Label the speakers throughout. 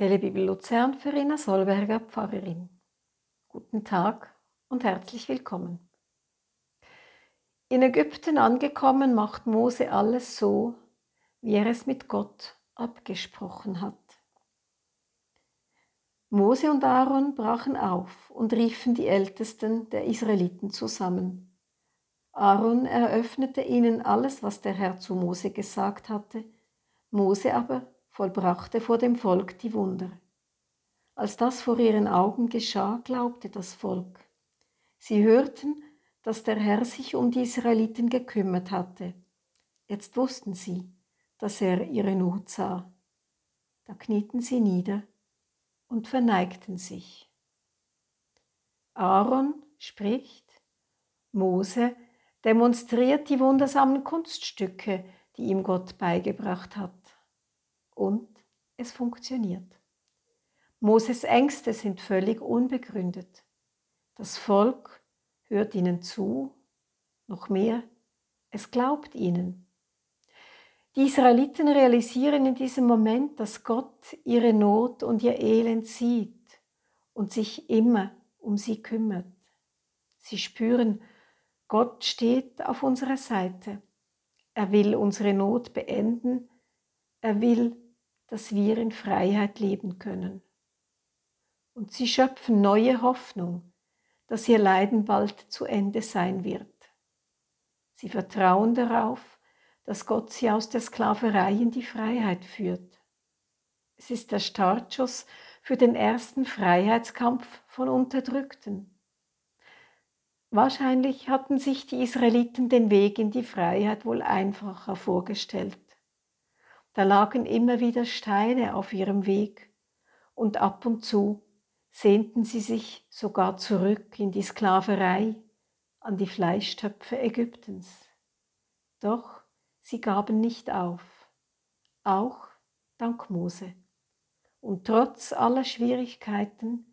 Speaker 1: Telebibel Luzern für Rina Solberger Pfarrerin. Guten Tag und herzlich willkommen. In Ägypten angekommen, macht Mose alles so, wie er es mit Gott abgesprochen hat. Mose und Aaron brachen auf und riefen die Ältesten der Israeliten zusammen. Aaron eröffnete ihnen alles, was der Herr zu Mose gesagt hatte, Mose aber vollbrachte vor dem Volk die Wunder. Als das vor ihren Augen geschah, glaubte das Volk. Sie hörten, dass der Herr sich um die Israeliten gekümmert hatte. Jetzt wussten sie, dass er ihre Not sah. Da knieten sie nieder und verneigten sich. Aaron spricht, Mose demonstriert die wundersamen Kunststücke, die ihm Gott beigebracht hat. Und es funktioniert. Moses Ängste sind völlig unbegründet. Das Volk hört ihnen zu, noch mehr, es glaubt ihnen. Die Israeliten realisieren in diesem Moment, dass Gott ihre Not und ihr Elend sieht und sich immer um sie kümmert. Sie spüren, Gott steht auf unserer Seite. Er will unsere Not beenden. Er will, dass wir in Freiheit leben können. Und sie schöpfen neue Hoffnung, dass ihr Leiden bald zu Ende sein wird. Sie vertrauen darauf, dass Gott sie aus der Sklaverei in die Freiheit führt. Es ist der Startschuss für den ersten Freiheitskampf von Unterdrückten. Wahrscheinlich hatten sich die Israeliten den Weg in die Freiheit wohl einfacher vorgestellt. Da lagen immer wieder Steine auf ihrem Weg und ab und zu sehnten sie sich sogar zurück in die Sklaverei, an die Fleischtöpfe Ägyptens. Doch Sie gaben nicht auf, auch dank Mose. Und trotz aller Schwierigkeiten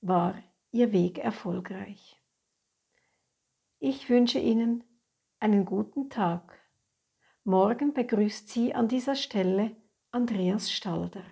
Speaker 1: war ihr Weg erfolgreich. Ich wünsche Ihnen einen guten Tag. Morgen begrüßt Sie an dieser Stelle Andreas Stalder.